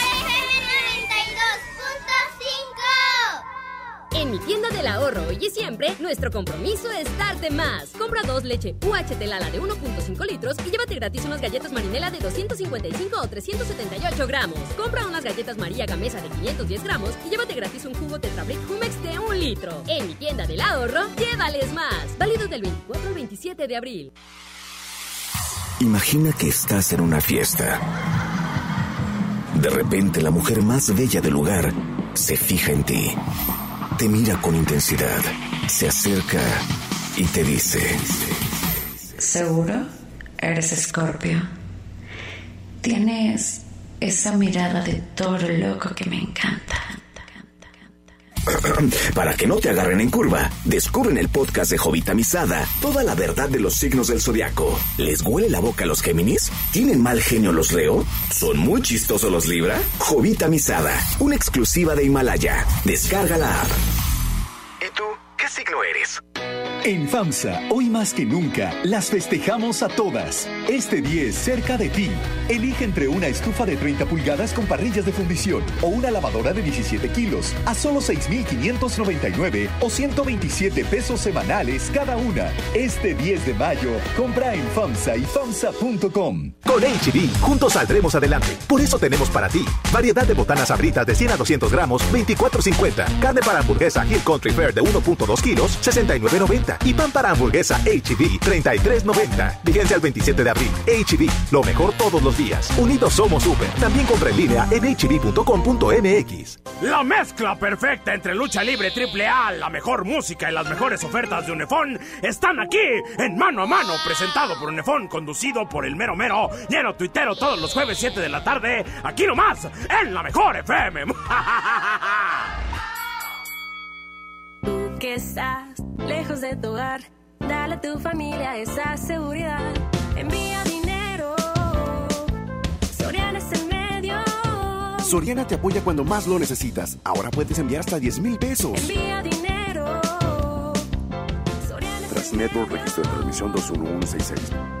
Del ahorro y siempre, nuestro compromiso es darte más. Compra dos leche UHT Lala de 1.5 litros y llévate gratis unas galletas Marinela de 255 o 378 gramos. Compra unas galletas María Gamesa de 510 gramos y llévate gratis un jugo Tetrabric Humex de 1 litro. En mi tienda del ahorro, llévales más. Válido del 24 al 27 de abril. Imagina que estás en una fiesta. De repente la mujer más bella del lugar se fija en ti. Te mira con intensidad, se acerca y te dice, ¿Seguro? Eres Escorpio. Tienes esa mirada de toro loco que me encanta. Para que no te agarren en curva, descubre en el podcast de Jovita Misada toda la verdad de los signos del zodiaco. ¿Les huele la boca a los Géminis? ¿Tienen mal genio los Leo? ¿Son muy chistosos los Libra? Jovita Misada, una exclusiva de Himalaya. Descarga la app. ¿Y tú qué signo eres? En FAMSA, hoy más que nunca, las festejamos a todas. Este 10 cerca de ti. Elige entre una estufa de 30 pulgadas con parrillas de fundición o una lavadora de 17 kilos a solo 6,599 o 127 pesos semanales cada una. Este 10 de mayo, compra en FAMSA y FAMSA.com. Con HB, juntos saldremos adelante. Por eso tenemos para ti variedad de botanas abritas de 100 a 200 gramos, 24.50. Carne para hamburguesa Hill Country Fair de 1.2 kilos, 69.90. Y pan para hamburguesa HB, 33.90. Vigencia el 27 de abril. HB, lo mejor todos los días. Unidos somos super. También compra en línea en hb.com.mx. La mezcla perfecta entre lucha libre triple A, la mejor música y las mejores ofertas de Unefón están aquí en Mano a Mano, presentado por Unefón, conducido por el mero mero, lleno tuitero todos los jueves 7 de la tarde, aquí nomás, en la mejor FM. Que estás lejos de tu hogar, dale a tu familia esa seguridad. Envía dinero, Soriana es el medio. Soriana te apoya cuando más lo necesitas. Ahora puedes enviar hasta 10 mil pesos. Envía dinero. Transnetwork Registro de Transmisión 21166.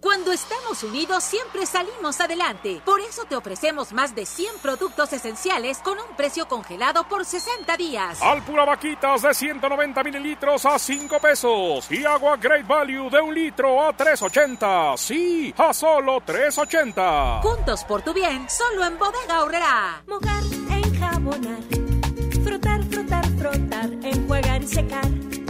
Cuando estamos unidos siempre salimos adelante. Por eso te ofrecemos más de 100 productos esenciales con un precio congelado por 60 días. Alpura Vaquitas de 190 mililitros a 5 pesos. Y agua Great Value de un litro a 3.80. Sí, a solo 3.80. Juntos por tu bien, solo en Bodega Horrera. Mojar, enjabonar, frotar, frotar, frotar, enjuagar y secar.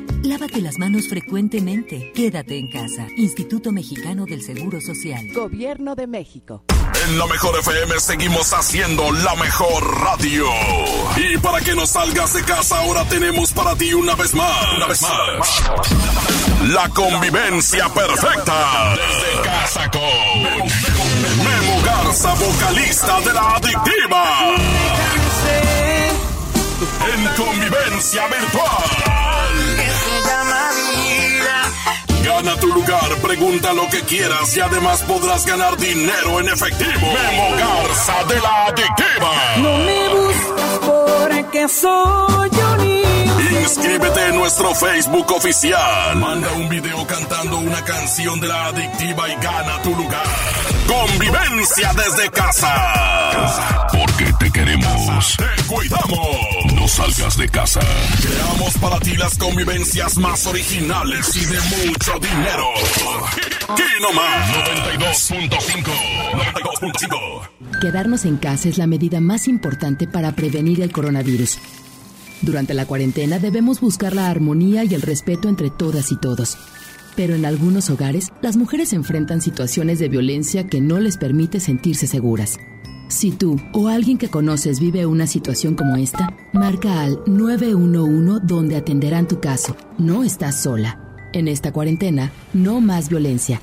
Lávate las manos frecuentemente. Quédate en casa. Instituto Mexicano del Seguro Social. Gobierno de México. En la mejor FM seguimos haciendo la mejor radio. Y para que no salgas de casa, ahora tenemos para ti una vez más. Una vez más. La convivencia perfecta. Desde casa con Memo Garza, vocalista de la adictiva. En convivencia virtual. Tu lugar pregunta lo que quieras y además podrás ganar dinero en efectivo. Memo Garza de la Adictiva. No me buscas porque soy un Inscríbete en nuestro Facebook oficial. Manda un video cantando una canción de la adictiva y gana tu lugar. Convivencia desde casa. Porque te queremos. Te cuidamos. No salgas de casa. Creamos para ti las convivencias más originales y de mucho dinero. Kino más 92.5. 92.5. Quedarnos en casa es la medida más importante para prevenir el coronavirus. Durante la cuarentena debemos buscar la armonía y el respeto entre todas y todos. Pero en algunos hogares, las mujeres enfrentan situaciones de violencia que no les permite sentirse seguras. Si tú o alguien que conoces vive una situación como esta, marca al 911 donde atenderán tu caso. No estás sola. En esta cuarentena, no más violencia.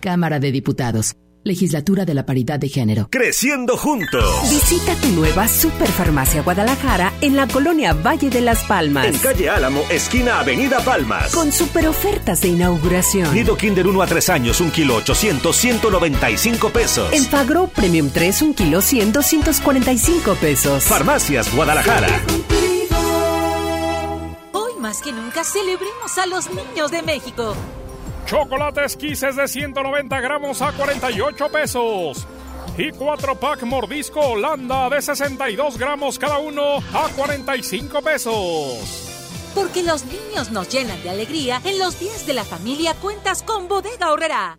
Cámara de Diputados. Legislatura de la Paridad de Género. Creciendo juntos. Visita tu nueva Superfarmacia Guadalajara en la colonia Valle de las Palmas. En calle Álamo, esquina Avenida Palmas. Con super ofertas de inauguración. Nido Kinder 1 a 3 años, 1 kilo 800, 195 pesos. En Fagro Premium 3, 1 kilo 100, 245 pesos. Farmacias Guadalajara. Hoy más que nunca celebremos a los niños de México. Chocolates Kisses de 190 gramos a 48 pesos. Y 4 pack mordisco Holanda de 62 gramos cada uno a 45 pesos. Porque los niños nos llenan de alegría, en los días de la familia cuentas con Bodega Horrera.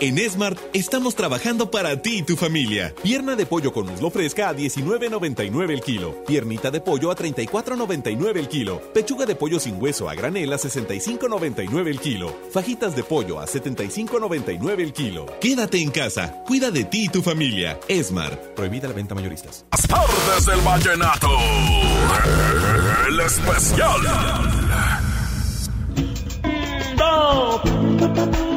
En Smart estamos trabajando para ti y tu familia. Pierna de pollo con muslo fresca a 19.99 el kilo. Piernita de pollo a 34.99 el kilo. Pechuga de pollo sin hueso a granel a 65.99 el kilo. Fajitas de pollo a 75.99 el kilo. Quédate en casa. Cuida de ti y tu familia. Smart. Prohibida la venta mayoristas. Las tardes del vallenato. El especial. Seguimos,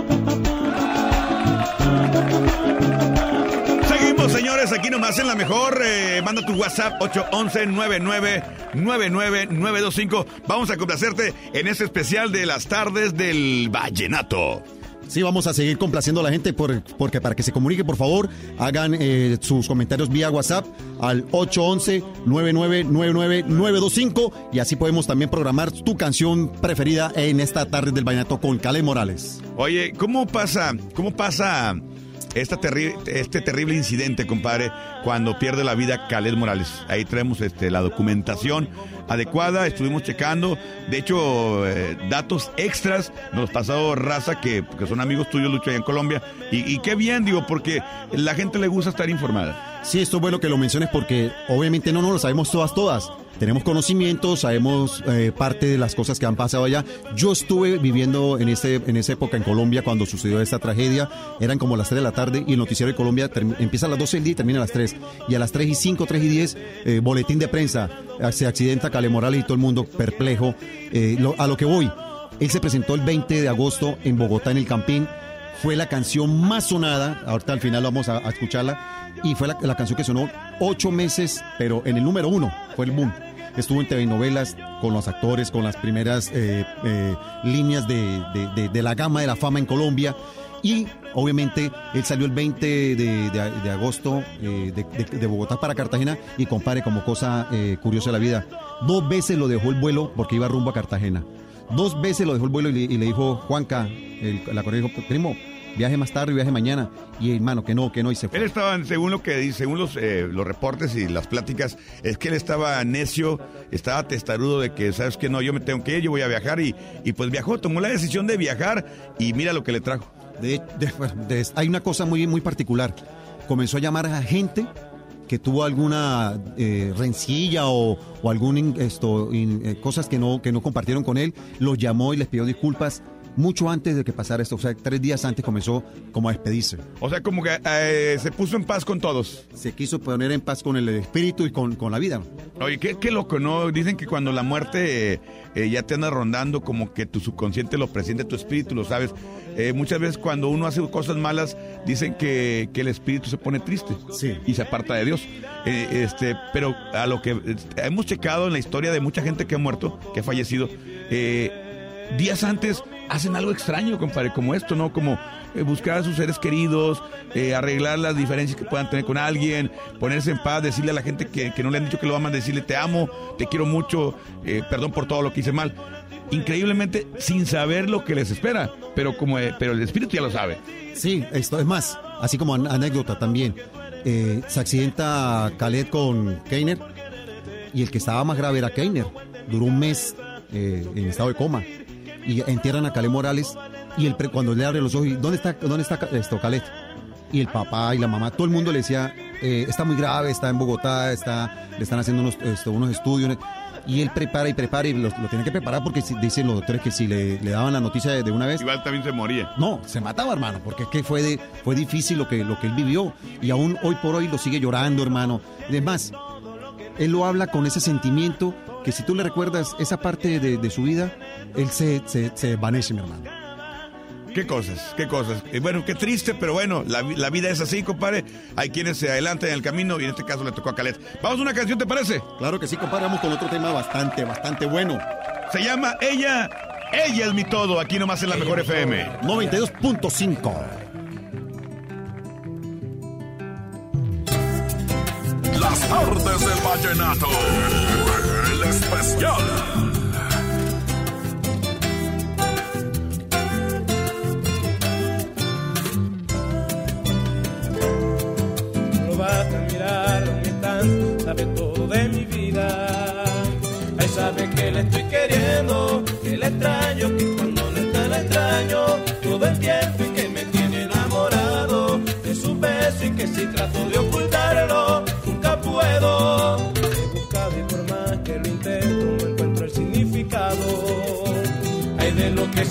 aquí nomás en la mejor. eh, manda tu WhatsApp 811-99-99-925. Vamos a complacerte en este especial de las tardes del vallenato. Sí, vamos a seguir complaciendo a la gente por- porque para que se comunique, por favor, hagan eh, sus comentarios vía WhatsApp al 811-9999-925 y así podemos también programar tu canción preferida en esta tarde del Vallenato con Cale Morales. Oye, ¿cómo pasa, cómo pasa esta este terrible incidente, compadre, cuando pierde la vida Caled Morales? Ahí tenemos este, la documentación adecuada, estuvimos checando, de hecho, eh, datos extras nos pasado raza que, que son amigos tuyos, Lucho, allá en Colombia, y, y qué bien, digo, porque la gente le gusta estar informada. Sí, esto es bueno que lo menciones porque obviamente no, no lo sabemos todas, todas. Tenemos conocimiento, sabemos eh, parte de las cosas que han pasado allá. Yo estuve viviendo en, ese, en esa época en Colombia cuando sucedió esta tragedia. Eran como las 3 de la tarde y el noticiero de Colombia empieza a las 12 del día y termina a las 3. Y a las 3 y 5, 3 y 10, eh, boletín de prensa. Eh, Se accidenta Cale Morales y todo el mundo perplejo. Eh, lo- a lo que voy, él se presentó el 20 de agosto en Bogotá en el Campín fue la canción más sonada, ahorita al final vamos a, escucharla, y fue la, canción que sonó ocho meses, pero en el número uno, fue el boom. Estuvo en telenovelas con los actores, con las primeras eh, eh, líneas de, de- la gama de la fama en Colombia. Y obviamente él salió el 20 de, de- agosto eh, de, de- Bogotá para Cartagena y compare como cosa curiosa de la vida. Dos veces lo dejó el vuelo porque iba rumbo a Cartagena. Dos veces lo dejó el vuelo y le, y le dijo, Juanca, el, la correa dijo, primo, viaje más tarde, viaje mañana. Y hermano, que no, que no, y se fue. Él estaba, según lo que dice, según los, eh, los reportes y las pláticas, es que él estaba necio, estaba testarudo de que, sabes que no, yo me tengo que ir, yo voy a viajar y, y pues viajó, tomó la decisión de viajar y mira lo que le trajo. De, de- de- hay una cosa muy, muy particular. Comenzó a llamar a gente que tuvo alguna eh, rencilla o, o algún in- esto, in- eh, cosas que no, que no compartieron con él, los llamó y les pidió disculpas. Mucho antes de que pasara esto. O sea, tres días antes comenzó como a despedirse. O sea, como que eh, se puso en paz con todos. Se quiso poner en paz con el espíritu y con, con la vida. Oye, qué, qué loco, ¿no? Dicen que cuando la muerte eh, ya te anda rondando, como que tu subconsciente lo presiente, tu espíritu lo sabes. Eh, muchas veces cuando uno hace cosas malas, dicen que, que el espíritu se pone triste y se aparta de Dios. Este, pero a lo que hemos checado en la historia de mucha gente que ha muerto, que ha fallecido, eh, días antes hacen algo extraño, compadre, como esto, ¿no? Como eh, buscar a sus seres queridos, eh, arreglar las diferencias que puedan tener con alguien, ponerse en paz, decirle a la gente que, que no le han dicho que lo aman, decirle te amo, te quiero mucho, eh, perdón por todo lo que hice mal. Increíblemente sin saber lo que les espera, pero como pero el espíritu ya lo sabe. Sí, esto es más, así como an- anécdota también. se accidenta Khaled con Keiner y el que estaba más grave era Keiner. Duró un mes en estado de coma y entierran a Khaled Morales y el pre- cuando le abre los ojos, ¿dónde está, dónde está esto, Khaled? Y el papá y la mamá, todo el mundo le decía, eh, está muy grave, está en Bogotá, está, le están haciendo unos, esto, unos estudios. Y él prepara y prepara y lo, lo tiene que preparar porque dicen los doctores que si le, le daban la noticia de, de una vez. Igual también se moría. No, se mataba, hermano, porque es que fue, de, fue difícil lo que, lo que él vivió. Y aún hoy por hoy lo sigue llorando, hermano. Además, él lo habla con ese sentimiento que si tú le recuerdas esa parte de, de su vida, él se, se, se desvanece, mi hermano. Qué cosas, qué cosas. Eh, bueno, qué triste, pero bueno, la, la vida es así, compadre. Hay quienes se adelantan en el camino y en este caso le tocó a Calet. Vamos a una canción, ¿te parece? Claro que sí, compadre. Vamos con otro tema bastante, bastante bueno. Se llama Ella, Ella es mi todo, aquí nomás en la mejor FM. 92.5. Las tardes del vallenato. El especial. No basta mirarlo tanto, sabe todo de mi vida. Ahí sabe que le estoy queriendo, que le extraño,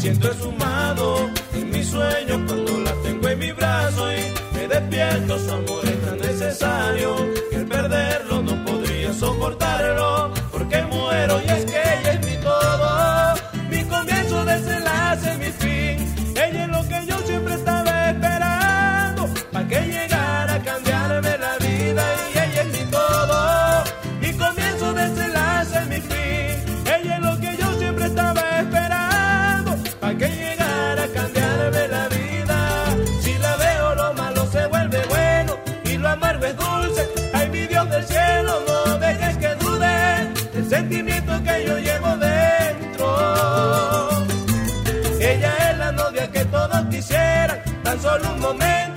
siento es sumado en mis sueños cuando la tengo en mi brazo y me despierto. Su amor es tan necesario que al perderlo no podría soportarlo solo un momento,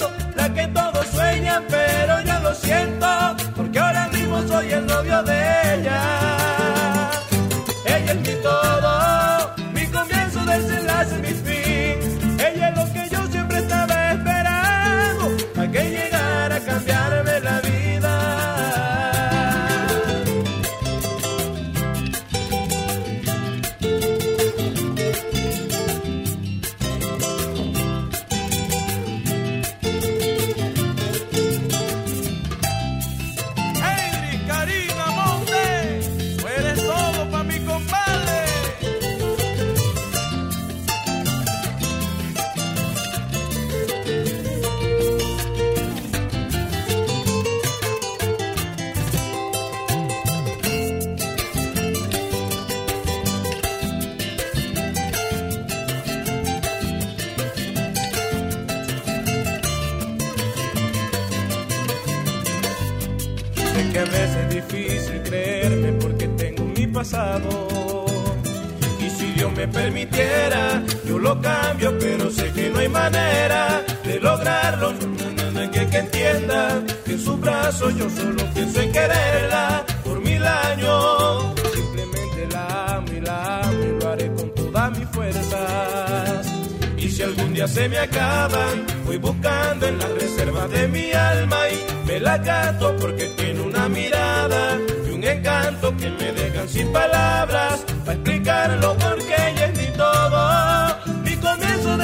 yo solo pienso en quererla por mil años. Simplemente la amo y la amo y lo haré con todas mis fuerzas. Y si algún día se me acaban, voy buscando en las reservas de mi alma y me la gasto porque tiene una mirada y un encanto que me dejan sin palabras para explicarlo porque ella es mi todo, mi comienzo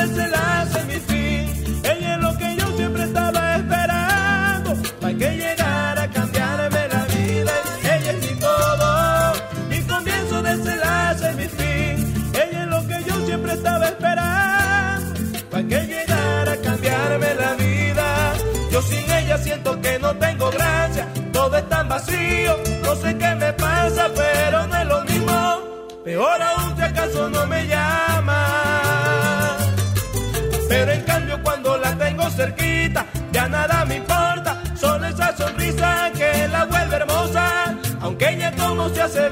No sé qué me pasa, pero no es lo mismo. Peor aún si acaso no me llama. Pero en cambio cuando la tengo cerquita, ya nada me importa. Solo esa sonrisa que la vuelve hermosa. Aunque ella como se hace.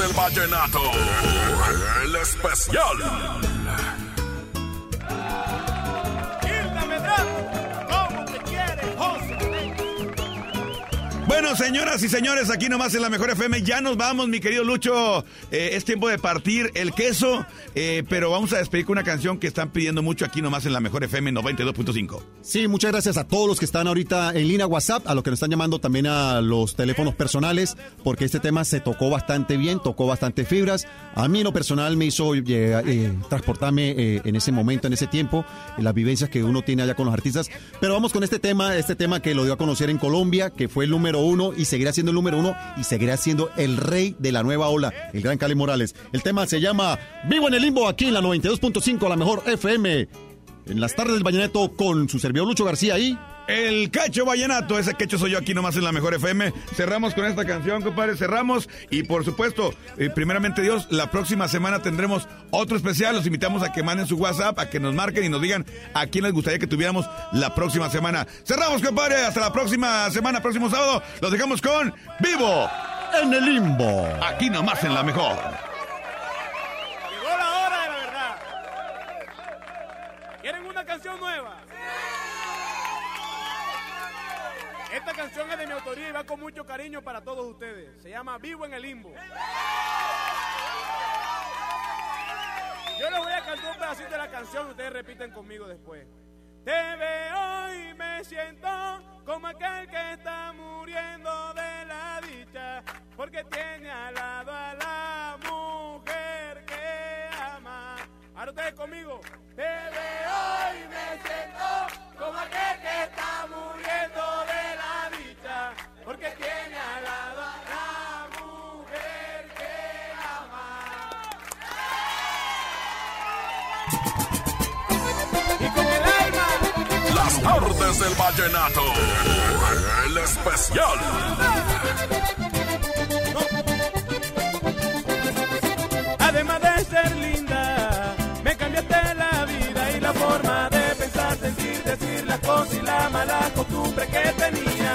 Del vallenato. El especial. Hilda Medrano, ¿cómo te quiere, José? Bueno, señoras y señores, aquí nomás en la Mejor FM. Ya nos vamos, mi querido Lucho. Eh, es tiempo de partir el queso, eh, pero vamos a despedir con una canción que están pidiendo mucho aquí nomás en la Mejor FM 92.5. Sí, muchas gracias a todos los que están ahorita en línea WhatsApp, a los que nos están llamando también a los teléfonos personales, porque este tema se tocó bastante bien, tocó bastante fibras. A mí en lo personal me hizo eh, eh, transportarme en ese momento, en ese tiempo, en las vivencias que uno tiene allá con los artistas. Pero vamos con este tema, este tema que lo dio a conocer en Colombia, que fue el número uno y seguirá siendo el número uno y seguirá siendo el rey de la nueva ola, el gran Cali Morales. El tema se llama Vivo en el Limbo aquí en la 92.5, la mejor FM. En las tardes del Vallenato con su servidor Lucho García y... El cacho vallenato, ese cacho soy yo aquí nomás en la mejor FM. Cerramos con esta canción, compadre, cerramos. Y por supuesto, eh, primeramente Dios, la próxima semana tendremos otro especial. Los invitamos a que manden su WhatsApp, a que nos marquen y nos digan a quién les gustaría que tuviéramos la próxima semana. Cerramos, compadre, hasta la próxima semana, próximo sábado. Los dejamos con Vivo en el Limbo. Aquí nomás en la mejor. Llegó la hora de la verdad. ¿Quieren una canción nueva? Esta canción es de mi autoría y va con mucho cariño para todos ustedes. Se llama Vivo en el Limbo. Yo les voy a cantar un pedacito de la canción y ustedes repiten conmigo después. Te veo y me siento como aquel que está muriendo de la dicha, porque tiene al lado a la mujer. Ahora ustedes conmigo. Te veo y me siento como aquel que está muriendo de la dicha, porque tiene al lado a la mujer que ama. Y con el alma. Las tardes del vallenato. El especial. Además de ser la mala costumbre que tenía.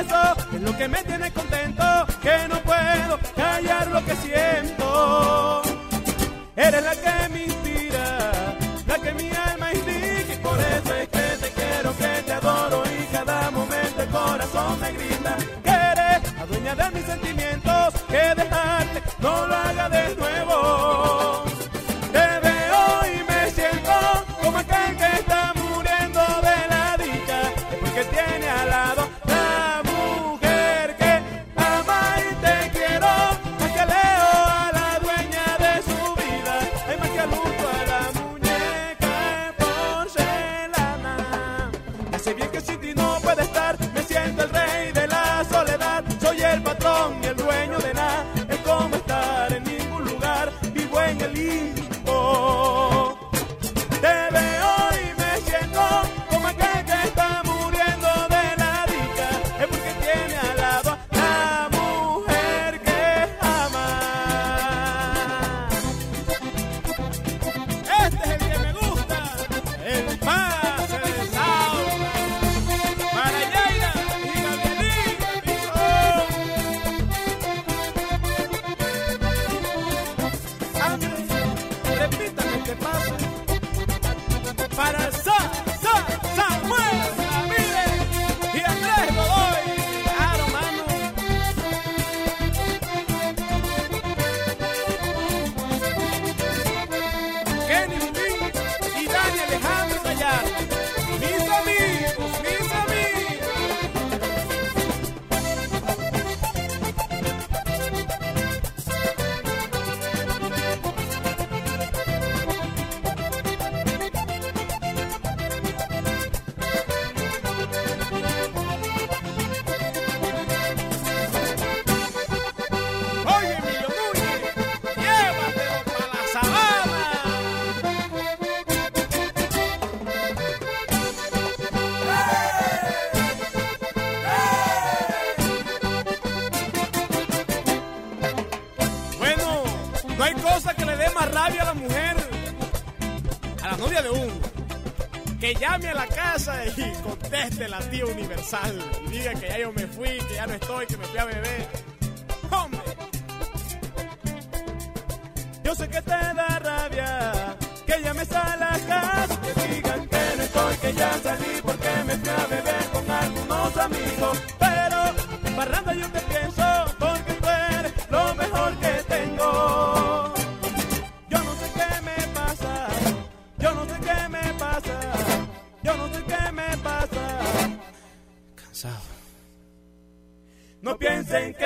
Eso es lo que me tiene contento, que no puedo callar lo que siento. Eres la que me inspira, la que mi alma indica y por eso es que te quiero, que te adoro y cada momento el corazón me grita que eres la dueña de mis sentimientos, que dejarte no lo haga de sal. think